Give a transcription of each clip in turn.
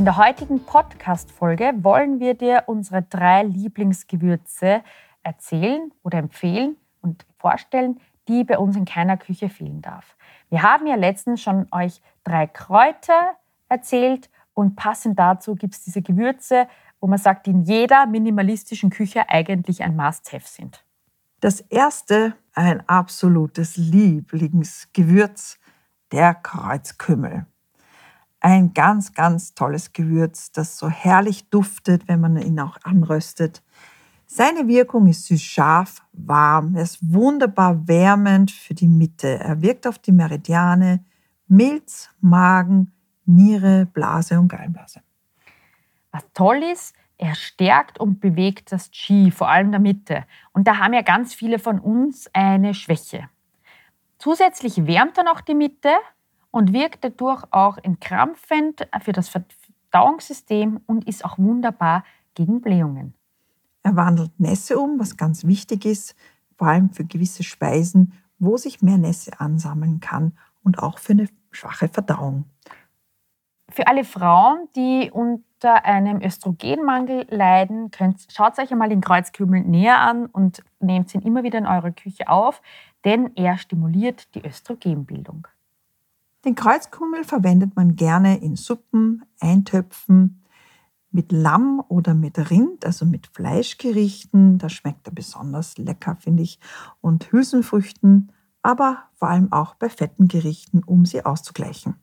In der heutigen Podcast-Folge wollen wir dir unsere drei Lieblingsgewürze erzählen oder empfehlen und vorstellen, die bei uns in keiner Küche fehlen darf. Wir haben ja letztens schon euch drei Kräuter erzählt und passend dazu gibt es diese Gewürze, wo man sagt, die in jeder minimalistischen Küche eigentlich ein Must-Have sind. Das erste, ein absolutes Lieblingsgewürz, der Kreuzkümmel. Ein ganz, ganz tolles Gewürz, das so herrlich duftet, wenn man ihn auch anröstet. Seine Wirkung ist süß-scharf, warm. Er ist wunderbar wärmend für die Mitte. Er wirkt auf die Meridiane, Milz, Magen, Niere, Blase und Gallenblase. Was toll ist, er stärkt und bewegt das Qi, vor allem der Mitte. Und da haben ja ganz viele von uns eine Schwäche. Zusätzlich wärmt er noch die Mitte und wirkt dadurch auch entkrampfend für das Verdauungssystem und ist auch wunderbar gegen Blähungen. Er wandelt Nässe um, was ganz wichtig ist, vor allem für gewisse Speisen, wo sich mehr Nässe ansammeln kann und auch für eine schwache Verdauung. Für alle Frauen, die unter einem Östrogenmangel leiden, schaut euch einmal den Kreuzkümmel näher an und nehmt ihn immer wieder in eure Küche auf, denn er stimuliert die Östrogenbildung. Den Kreuzkümmel verwendet man gerne in Suppen, Eintöpfen, mit Lamm oder mit Rind, also mit Fleischgerichten. Da schmeckt er besonders lecker, finde ich. Und Hülsenfrüchten, aber vor allem auch bei fetten Gerichten, um sie auszugleichen.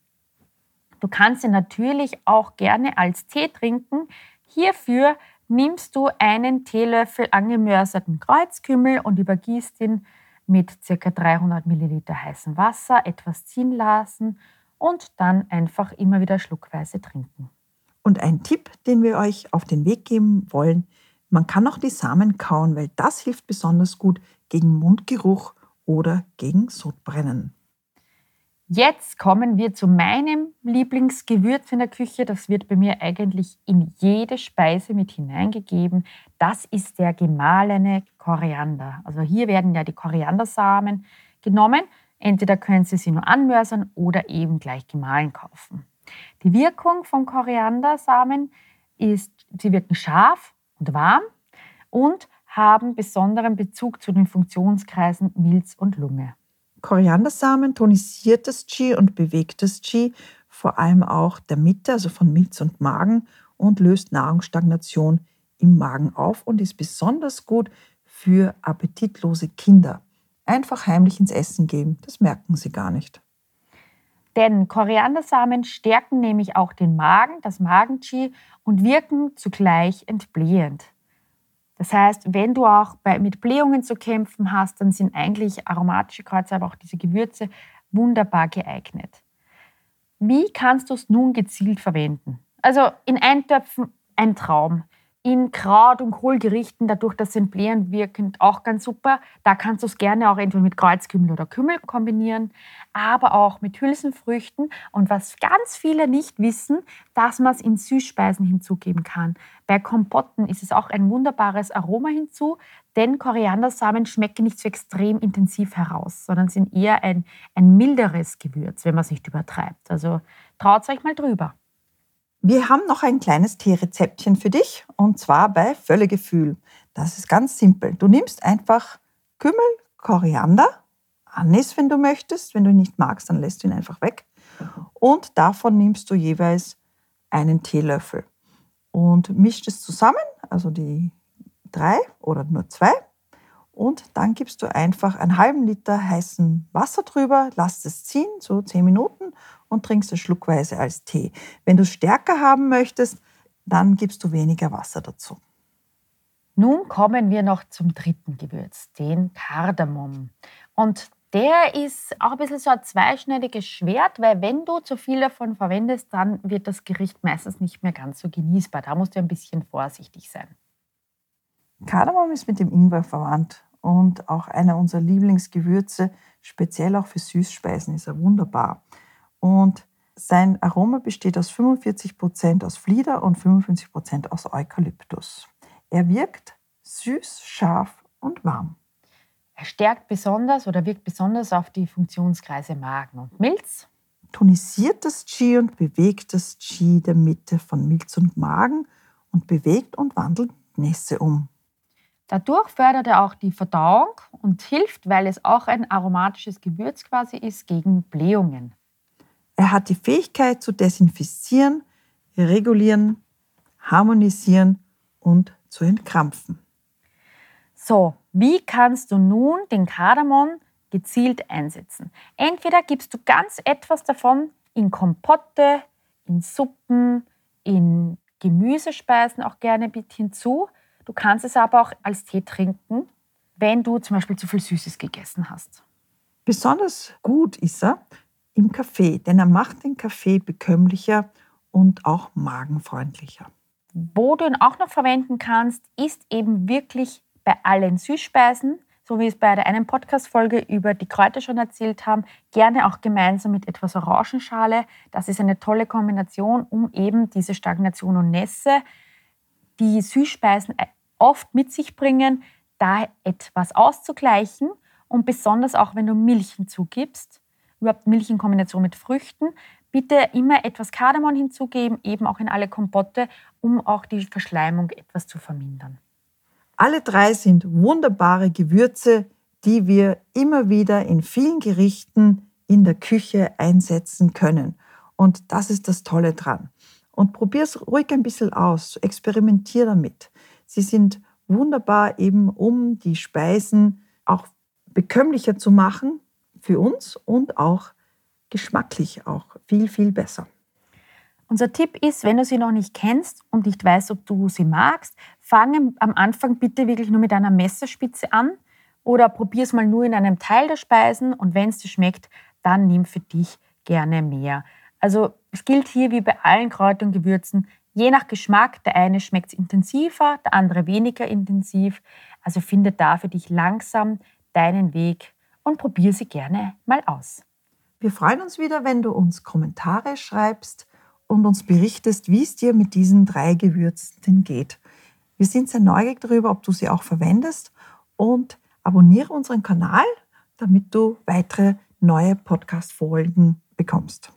Du kannst ihn natürlich auch gerne als Tee trinken. Hierfür nimmst du einen Teelöffel angemörserten Kreuzkümmel und übergießt ihn mit ca. 300 ml heißem Wasser etwas ziehen lassen und dann einfach immer wieder schluckweise trinken. Und ein Tipp, den wir euch auf den Weg geben wollen, man kann auch die Samen kauen, weil das hilft besonders gut gegen Mundgeruch oder gegen Sodbrennen. Jetzt kommen wir zu meinem Lieblingsgewürz in der Küche. Das wird bei mir eigentlich in jede Speise mit hineingegeben. Das ist der gemahlene Koriander. Also hier werden ja die Koriandersamen genommen. Entweder können Sie sie nur anmörsern oder eben gleich gemahlen kaufen. Die Wirkung von Koriandersamen ist, sie wirken scharf und warm und haben besonderen Bezug zu den Funktionskreisen Milz und Lunge. Koriandersamen tonisiert das Qi und bewegt das Qi, vor allem auch der Mitte, also von Milz und Magen, und löst Nahrungsstagnation im Magen auf und ist besonders gut für appetitlose Kinder. Einfach heimlich ins Essen geben, das merken sie gar nicht. Denn Koriandersamen stärken nämlich auch den Magen, das Magen-Qi und wirken zugleich entblähend. Das heißt, wenn du auch bei, mit Blähungen zu kämpfen hast, dann sind eigentlich aromatische Kräuter, aber auch diese Gewürze wunderbar geeignet. Wie kannst du es nun gezielt verwenden? Also in Eintöpfen ein Traum in Kraut- und Kohlgerichten, dadurch, dass sie entblähend wirken, auch ganz super. Da kannst du es gerne auch entweder mit Kreuzkümmel oder Kümmel kombinieren, aber auch mit Hülsenfrüchten. Und was ganz viele nicht wissen, dass man es in Süßspeisen hinzugeben kann. Bei Kompotten ist es auch ein wunderbares Aroma hinzu, denn Koriandersamen schmecken nicht so extrem intensiv heraus, sondern sind eher ein, ein milderes Gewürz, wenn man es nicht übertreibt. Also traut euch mal drüber. Wir haben noch ein kleines Teerezeptchen für dich und zwar bei Völlegefühl. Das ist ganz simpel. Du nimmst einfach Kümmel, Koriander, Anis, wenn du möchtest. Wenn du ihn nicht magst, dann lässt du ihn einfach weg. Und davon nimmst du jeweils einen Teelöffel und mischt es zusammen, also die drei oder nur zwei. Und dann gibst du einfach einen halben Liter heißen Wasser drüber, lass es ziehen, so zehn Minuten und trinkst es schluckweise als Tee. Wenn du es stärker haben möchtest, dann gibst du weniger Wasser dazu. Nun kommen wir noch zum dritten Gewürz, den Kardamom. Und Der ist auch ein bisschen so ein zweischneidiges Schwert, weil wenn du zu viel davon verwendest, dann wird das Gericht meistens nicht mehr ganz so genießbar. Da musst du ein bisschen vorsichtig sein. Kardamom ist mit dem Ingwer verwandt und auch einer unserer Lieblingsgewürze, speziell auch für Süßspeisen, ist er wunderbar. Und sein Aroma besteht aus 45% aus Flieder und 55% aus Eukalyptus. Er wirkt süß, scharf und warm. Er stärkt besonders oder wirkt besonders auf die Funktionskreise Magen und Milz. Tonisiert das Qi und bewegt das Qi der Mitte von Milz und Magen und bewegt und wandelt Nässe um. Dadurch fördert er auch die Verdauung und hilft, weil es auch ein aromatisches Gewürz quasi ist, gegen Blähungen. Er hat die Fähigkeit zu desinfizieren, regulieren, harmonisieren und zu entkrampfen. So, wie kannst du nun den Kardamom gezielt einsetzen? Entweder gibst du ganz etwas davon in Kompotte, in Suppen, in Gemüsespeisen auch gerne mit hinzu. Du kannst es aber auch als Tee trinken, wenn du zum Beispiel zu viel Süßes gegessen hast. Besonders gut ist er im Kaffee, denn er macht den Kaffee bekömmlicher und auch magenfreundlicher. Wo du ihn auch noch verwenden kannst, ist eben wirklich bei allen Süßspeisen, so wie wir es bei der einen Podcast-Folge über die Kräuter schon erzählt haben, gerne auch gemeinsam mit etwas Orangenschale. Das ist eine tolle Kombination, um eben diese Stagnation und Nässe, die Süßspeisen oft mit sich bringen, da etwas auszugleichen. Und besonders auch, wenn du Milch hinzugibst, überhaupt Milch in Kombination mit Früchten, bitte immer etwas Kardamom hinzugeben, eben auch in alle Kompotte, um auch die Verschleimung etwas zu vermindern. Alle drei sind wunderbare Gewürze, die wir immer wieder in vielen Gerichten in der Küche einsetzen können. Und das ist das Tolle dran. Und probier es ruhig ein bisschen aus, experimentier damit. Sie sind wunderbar eben, um die Speisen auch bekömmlicher zu machen für uns und auch geschmacklich auch viel, viel besser. Unser Tipp ist, wenn du sie noch nicht kennst und nicht weißt, ob du sie magst, fange am Anfang bitte wirklich nur mit einer Messerspitze an oder probier es mal nur in einem Teil der Speisen und wenn es dir schmeckt, dann nimm für dich gerne mehr. Also es gilt hier wie bei allen Kräutern und Gewürzen, je nach Geschmack, der eine schmeckt intensiver, der andere weniger intensiv. Also finde da für dich langsam deinen Weg und probier sie gerne mal aus. Wir freuen uns wieder, wenn du uns Kommentare schreibst und uns berichtest, wie es dir mit diesen drei Gewürzen geht. Wir sind sehr neugierig darüber, ob du sie auch verwendest und abonniere unseren Kanal, damit du weitere neue Podcast-Folgen bekommst.